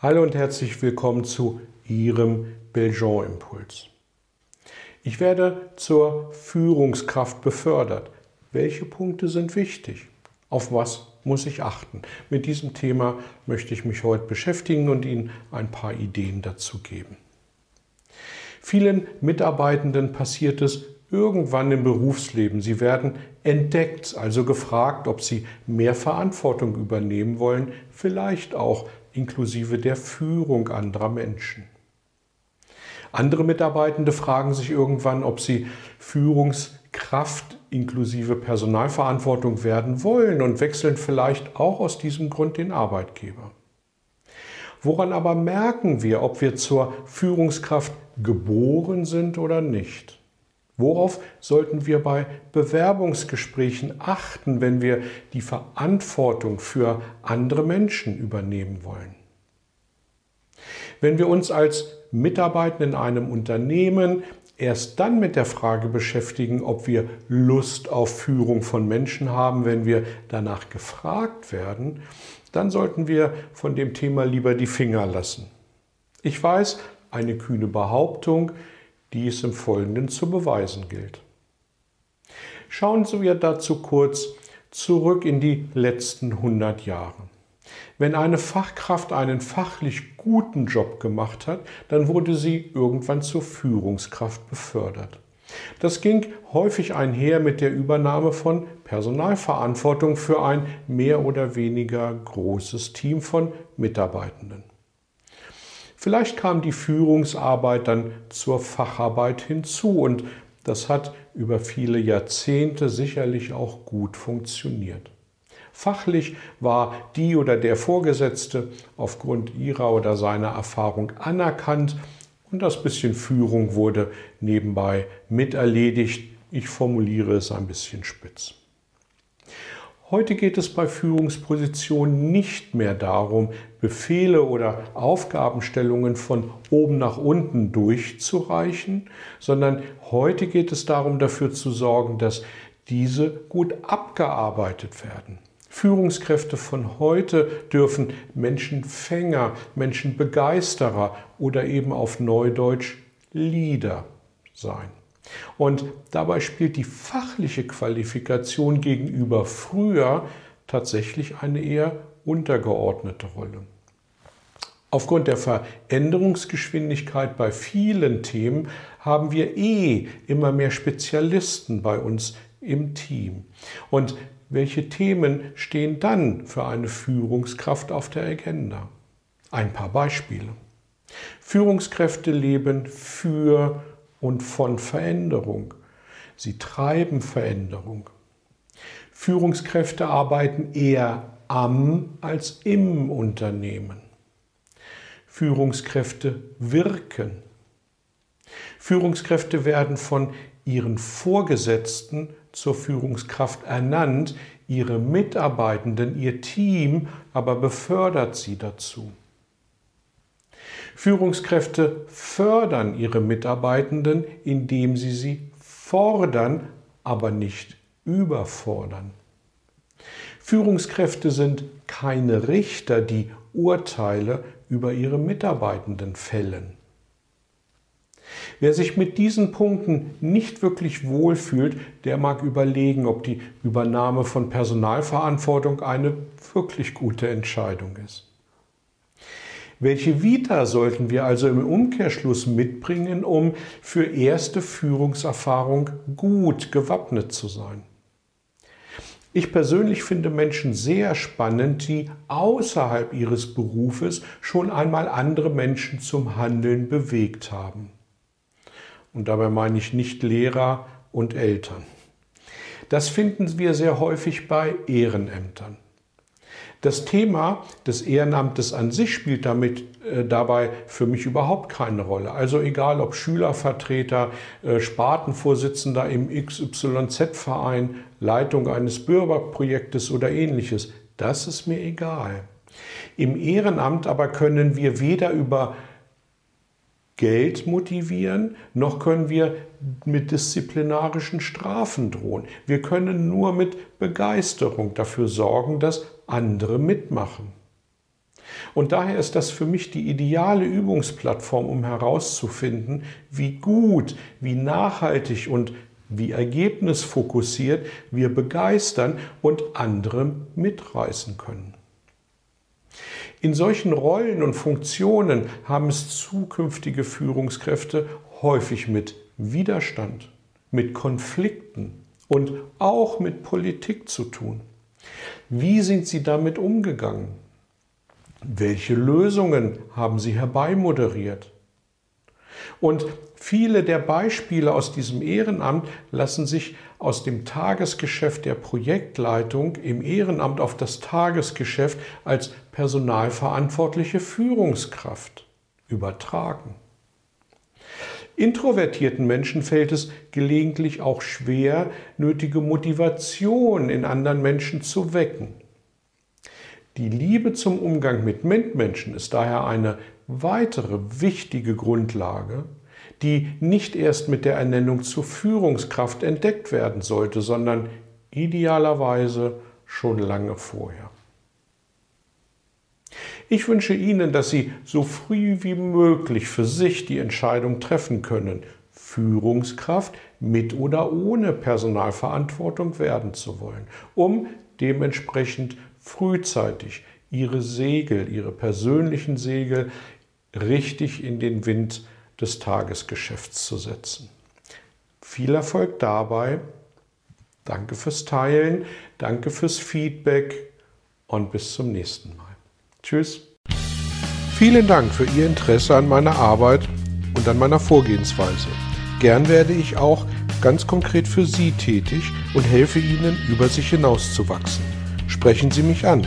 Hallo und herzlich willkommen zu Ihrem Belgian-Impuls. Ich werde zur Führungskraft befördert. Welche Punkte sind wichtig? Auf was muss ich achten? Mit diesem Thema möchte ich mich heute beschäftigen und Ihnen ein paar Ideen dazu geben. Vielen Mitarbeitenden passiert es irgendwann im Berufsleben. Sie werden entdeckt, also gefragt, ob sie mehr Verantwortung übernehmen wollen, vielleicht auch inklusive der Führung anderer Menschen. Andere Mitarbeitende fragen sich irgendwann, ob sie Führungskraft inklusive Personalverantwortung werden wollen und wechseln vielleicht auch aus diesem Grund den Arbeitgeber. Woran aber merken wir, ob wir zur Führungskraft geboren sind oder nicht? Worauf sollten wir bei Bewerbungsgesprächen achten, wenn wir die Verantwortung für andere Menschen übernehmen wollen? Wenn wir uns als Mitarbeiter in einem Unternehmen erst dann mit der Frage beschäftigen, ob wir Lust auf Führung von Menschen haben, wenn wir danach gefragt werden, dann sollten wir von dem Thema lieber die Finger lassen. Ich weiß, eine kühne Behauptung, die es im Folgenden zu beweisen gilt. Schauen wir dazu kurz zurück in die letzten 100 Jahre. Wenn eine Fachkraft einen fachlich guten Job gemacht hat, dann wurde sie irgendwann zur Führungskraft befördert. Das ging häufig einher mit der Übernahme von Personalverantwortung für ein mehr oder weniger großes Team von Mitarbeitenden. Vielleicht kam die Führungsarbeit dann zur Facharbeit hinzu und das hat über viele Jahrzehnte sicherlich auch gut funktioniert. Fachlich war die oder der Vorgesetzte aufgrund ihrer oder seiner Erfahrung anerkannt und das bisschen Führung wurde nebenbei miterledigt. Ich formuliere es ein bisschen spitz. Heute geht es bei Führungspositionen nicht mehr darum, Befehle oder Aufgabenstellungen von oben nach unten durchzureichen, sondern heute geht es darum, dafür zu sorgen, dass diese gut abgearbeitet werden. Führungskräfte von heute dürfen Menschenfänger, Menschenbegeisterer oder eben auf Neudeutsch Leader sein. Und dabei spielt die fachliche Qualifikation gegenüber früher tatsächlich eine eher untergeordnete Rolle. Aufgrund der Veränderungsgeschwindigkeit bei vielen Themen haben wir eh immer mehr Spezialisten bei uns im Team. Und welche Themen stehen dann für eine Führungskraft auf der Agenda? Ein paar Beispiele. Führungskräfte leben für und von Veränderung. Sie treiben Veränderung. Führungskräfte arbeiten eher am als im Unternehmen. Führungskräfte wirken. Führungskräfte werden von ihren Vorgesetzten zur Führungskraft ernannt, ihre Mitarbeitenden, ihr Team aber befördert sie dazu. Führungskräfte fördern ihre Mitarbeitenden, indem sie sie fordern, aber nicht überfordern. Führungskräfte sind keine Richter, die Urteile über ihre Mitarbeitenden fällen. Wer sich mit diesen Punkten nicht wirklich wohlfühlt, der mag überlegen, ob die Übernahme von Personalverantwortung eine wirklich gute Entscheidung ist. Welche Vita sollten wir also im Umkehrschluss mitbringen, um für erste Führungserfahrung gut gewappnet zu sein? Ich persönlich finde Menschen sehr spannend, die außerhalb ihres Berufes schon einmal andere Menschen zum Handeln bewegt haben. Und dabei meine ich nicht Lehrer und Eltern. Das finden wir sehr häufig bei Ehrenämtern. Das Thema des Ehrenamtes an sich spielt damit äh, dabei für mich überhaupt keine Rolle. Also egal ob Schülervertreter, äh, Spartenvorsitzender im XYZ-Verein, Leitung eines Bürgerprojektes oder ähnliches, das ist mir egal. Im Ehrenamt aber können wir weder über Geld motivieren, noch können wir mit disziplinarischen Strafen drohen. Wir können nur mit Begeisterung dafür sorgen, dass andere mitmachen. Und daher ist das für mich die ideale Übungsplattform, um herauszufinden, wie gut, wie nachhaltig und wie ergebnisfokussiert wir begeistern und andere mitreißen können. In solchen Rollen und Funktionen haben es zukünftige Führungskräfte häufig mit Widerstand, mit Konflikten und auch mit Politik zu tun. Wie sind Sie damit umgegangen? Welche Lösungen haben Sie herbeimoderiert? Und viele der Beispiele aus diesem Ehrenamt lassen sich aus dem Tagesgeschäft der Projektleitung im Ehrenamt auf das Tagesgeschäft als personalverantwortliche Führungskraft übertragen. Introvertierten Menschen fällt es gelegentlich auch schwer, nötige Motivation in anderen Menschen zu wecken. Die Liebe zum Umgang mit Mitmenschen ist daher eine weitere wichtige Grundlage, die nicht erst mit der Ernennung zur Führungskraft entdeckt werden sollte, sondern idealerweise schon lange vorher. Ich wünsche Ihnen, dass Sie so früh wie möglich für sich die Entscheidung treffen können, Führungskraft mit oder ohne Personalverantwortung werden zu wollen, um dementsprechend frühzeitig Ihre Segel, Ihre persönlichen Segel richtig in den Wind des Tagesgeschäfts zu setzen. Viel Erfolg dabei. Danke fürs Teilen, danke fürs Feedback und bis zum nächsten Mal. Tschüss. Vielen Dank für Ihr Interesse an meiner Arbeit und an meiner Vorgehensweise. Gern werde ich auch ganz konkret für Sie tätig und helfe Ihnen, über sich hinauszuwachsen. Sprechen Sie mich an.